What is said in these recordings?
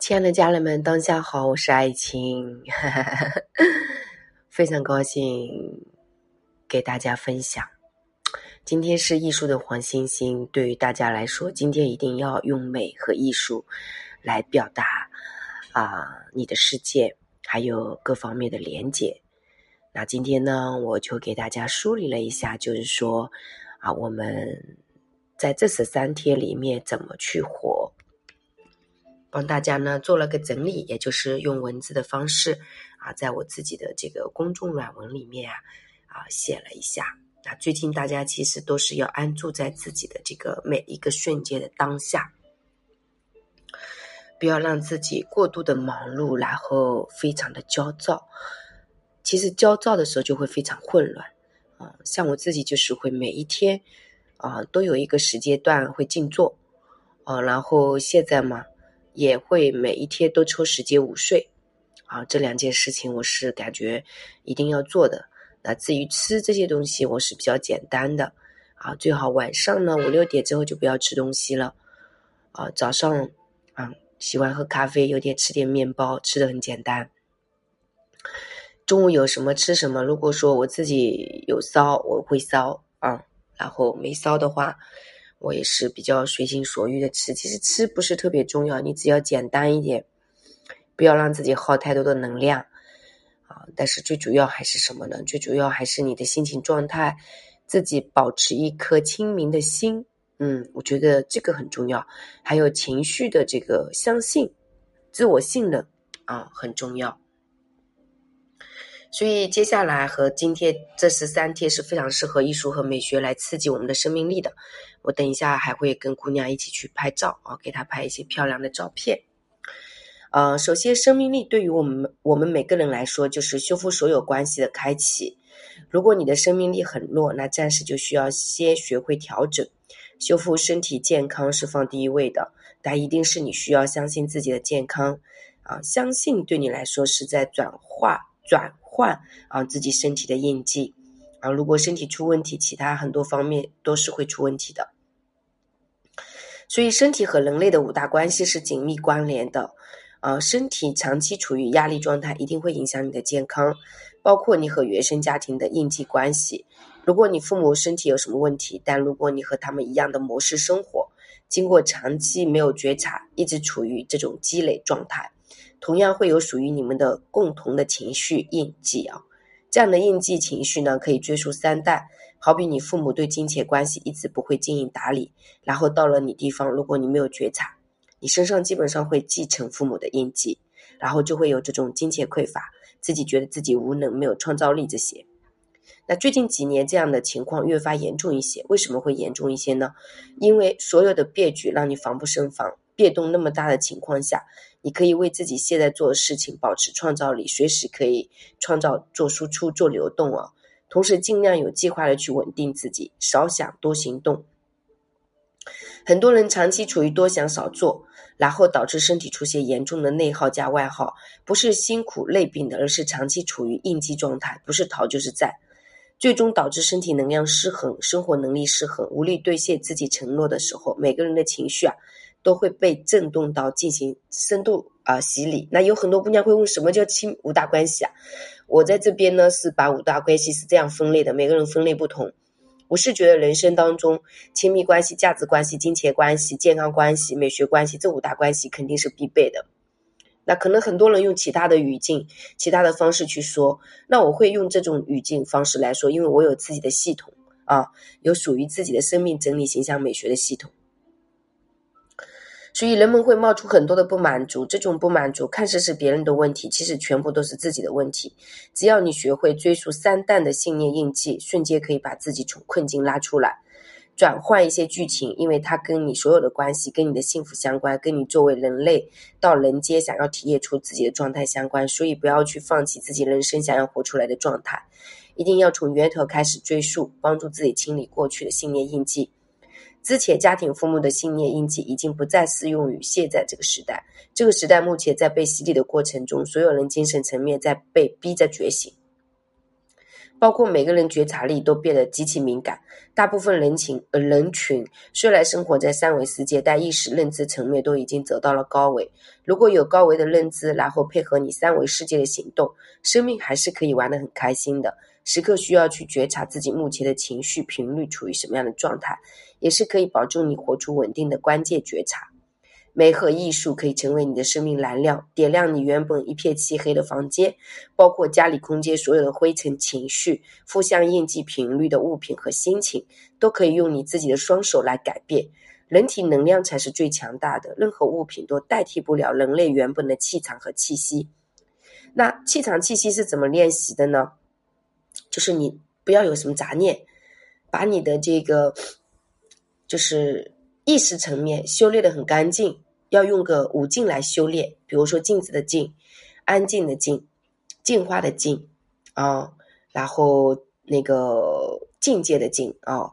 亲爱的家人们，当下好，我是爱情，非常高兴给大家分享。今天是艺术的黄星星，对于大家来说，今天一定要用美和艺术来表达啊你的世界，还有各方面的连接。那今天呢，我就给大家梳理了一下，就是说啊，我们在这十三天里面怎么去活。帮大家呢做了个整理，也就是用文字的方式啊，在我自己的这个公众软文里面啊啊写了一下。那最近大家其实都是要安住在自己的这个每一个瞬间的当下，不要让自己过度的忙碌，然后非常的焦躁。其实焦躁的时候就会非常混乱啊。像我自己就是会每一天啊都有一个时间段会静坐啊，然后现在嘛。也会每一天都抽时间午睡，啊，这两件事情我是感觉一定要做的。那至于吃这些东西，我是比较简单的，啊，最好晚上呢五六点之后就不要吃东西了，啊，早上啊喜欢喝咖啡，有点吃点面包，吃的很简单。中午有什么吃什么，如果说我自己有烧，我会烧啊，然后没烧的话。我也是比较随心所欲的吃，其实吃不是特别重要，你只要简单一点，不要让自己耗太多的能量啊。但是最主要还是什么呢？最主要还是你的心情状态，自己保持一颗清明的心，嗯，我觉得这个很重要。还有情绪的这个相信，自我信任啊，很重要。所以接下来和今天这十三天是非常适合艺术和美学来刺激我们的生命力的。我等一下还会跟姑娘一起去拍照啊，给她拍一些漂亮的照片。呃，首先，生命力对于我们我们每个人来说，就是修复所有关系的开启。如果你的生命力很弱，那暂时就需要先学会调整，修复身体健康是放第一位的。但一定是你需要相信自己的健康啊，相信对你来说是在转化转换啊自己身体的印记。啊，如果身体出问题，其他很多方面都是会出问题的。所以，身体和人类的五大关系是紧密关联的。啊，身体长期处于压力状态，一定会影响你的健康，包括你和原生家庭的应激关系。如果你父母身体有什么问题，但如果你和他们一样的模式生活，经过长期没有觉察，一直处于这种积累状态，同样会有属于你们的共同的情绪印记啊。这样的应激情绪呢，可以追溯三代。好比你父母对金钱关系一直不会经营打理，然后到了你地方，如果你没有觉察，你身上基本上会继承父母的印记，然后就会有这种金钱匮乏，自己觉得自己无能、没有创造力这些。那最近几年这样的情况越发严重一些，为什么会严重一些呢？因为所有的变局让你防不胜防，变动那么大的情况下。你可以为自己现在做的事情保持创造力，随时可以创造、做输出、做流动啊。同时，尽量有计划的去稳定自己，少想多行动。很多人长期处于多想少做，然后导致身体出现严重的内耗加外耗，不是辛苦累病的，而是长期处于应激状态，不是逃就是在，最终导致身体能量失衡，生活能力失衡，无力兑现自己承诺的时候，每个人的情绪啊。都会被震动到进行深度啊洗礼。那有很多姑娘会问，什么叫亲五大关系啊？我在这边呢是把五大关系是这样分类的，每个人分类不同。我是觉得人生当中亲密关系、价值关系、金钱关系、健康关系、美学关系这五大关系肯定是必备的。那可能很多人用其他的语境、其他的方式去说，那我会用这种语境方式来说，因为我有自己的系统啊，有属于自己的生命整理、形象、美学的系统。所以人们会冒出很多的不满足，这种不满足看似是别人的问题，其实全部都是自己的问题。只要你学会追溯三代的信念印记，瞬间可以把自己从困境拉出来，转换一些剧情，因为它跟你所有的关系，跟你的幸福相关，跟你作为人类到人间想要体验出自己的状态相关。所以不要去放弃自己人生想要活出来的状态，一定要从源头开始追溯，帮助自己清理过去的信念印记。之前家庭父母的信念印记已经不再适用于现在这个时代。这个时代目前在被洗礼的过程中，所有人精神层面在被逼着觉醒。包括每个人觉察力都变得极其敏感。大部分人群呃人群虽然生活在三维世界，但意识认知层面都已经走到了高维。如果有高维的认知，然后配合你三维世界的行动，生命还是可以玩得很开心的。时刻需要去觉察自己目前的情绪频率处于什么样的状态，也是可以保证你活出稳定的关键觉察。美和艺术可以成为你的生命燃料，点亮你原本一片漆黑的房间，包括家里空间所有的灰尘、情绪、负向印记频率的物品和心情，都可以用你自己的双手来改变。人体能量才是最强大的，任何物品都代替不了人类原本的气场和气息。那气场气息是怎么练习的呢？就是你不要有什么杂念，把你的这个就是意识层面修炼的很干净。要用个五境来修炼，比如说镜子的镜、安静的静、净化的净啊，然后那个境界的境啊，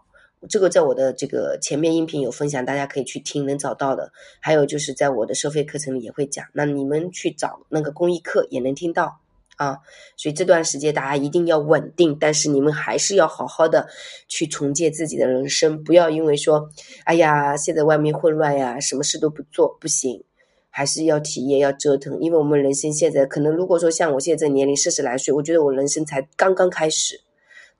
这个在我的这个前面音频有分享，大家可以去听，能找到的。还有就是在我的收费课程里也会讲，那你们去找那个公益课也能听到。啊，所以这段时间大家一定要稳定，但是你们还是要好好的去重建自己的人生，不要因为说，哎呀，现在外面混乱呀，什么事都不做不行，还是要体验，要折腾。因为我们人生现在可能，如果说像我现在年龄四十来岁，我觉得我人生才刚刚开始，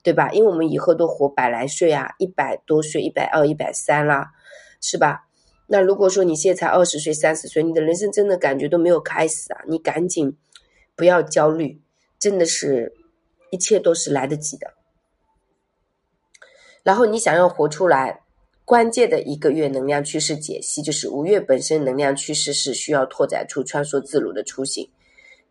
对吧？因为我们以后都活百来岁啊，一百多岁、一百二、一百三啦，是吧？那如果说你现在才二十岁、三十岁，你的人生真的感觉都没有开始啊，你赶紧。不要焦虑，真的是，一切都是来得及的。然后你想要活出来，关键的一个月能量趋势解析，就是五月本身能量趋势是需要拓展出穿梭自如的雏形。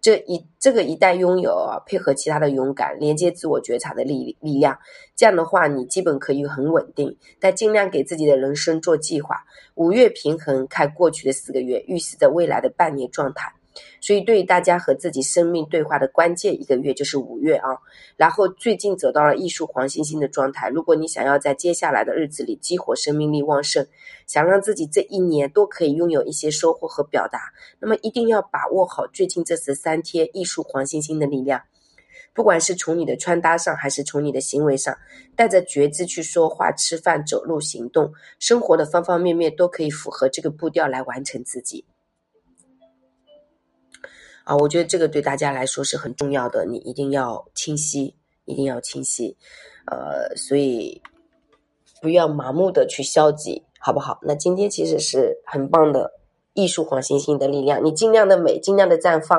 这一这个一旦拥有，配合其他的勇敢，连接自我觉察的力力量，这样的话，你基本可以很稳定。但尽量给自己的人生做计划。五月平衡，看过去的四个月，预示着未来的半年状态。所以，对于大家和自己生命对话的关键一个月就是五月啊。然后最近走到了艺术黄星星的状态。如果你想要在接下来的日子里激活生命力旺盛，想让自己这一年都可以拥有一些收获和表达，那么一定要把握好最近这十三天艺术黄星星的力量。不管是从你的穿搭上，还是从你的行为上，带着觉知去说话、吃饭、走路、行动，生活的方方面面都可以符合这个步调来完成自己。啊，我觉得这个对大家来说是很重要的，你一定要清晰，一定要清晰，呃，所以不要盲目的去消极，好不好？那今天其实是很棒的艺术黄星星的力量，你尽量的美，尽量的绽放，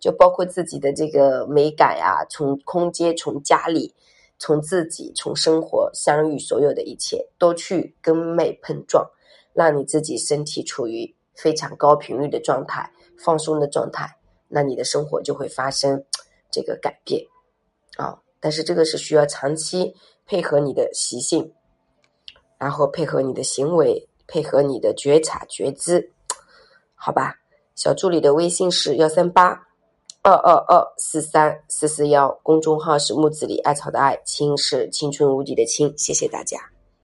就包括自己的这个美感呀，从空间，从家里，从自己，从生活相遇，所有的一切都去跟美碰撞，让你自己身体处于非常高频率的状态，放松的状态。那你的生活就会发生这个改变啊！但是这个是需要长期配合你的习性，然后配合你的行为，配合你的觉察觉知，好吧？小助理的微信是幺三八二二二四三四四幺，公众号是木子李艾草的艾，青是青春无敌的青，谢谢大家。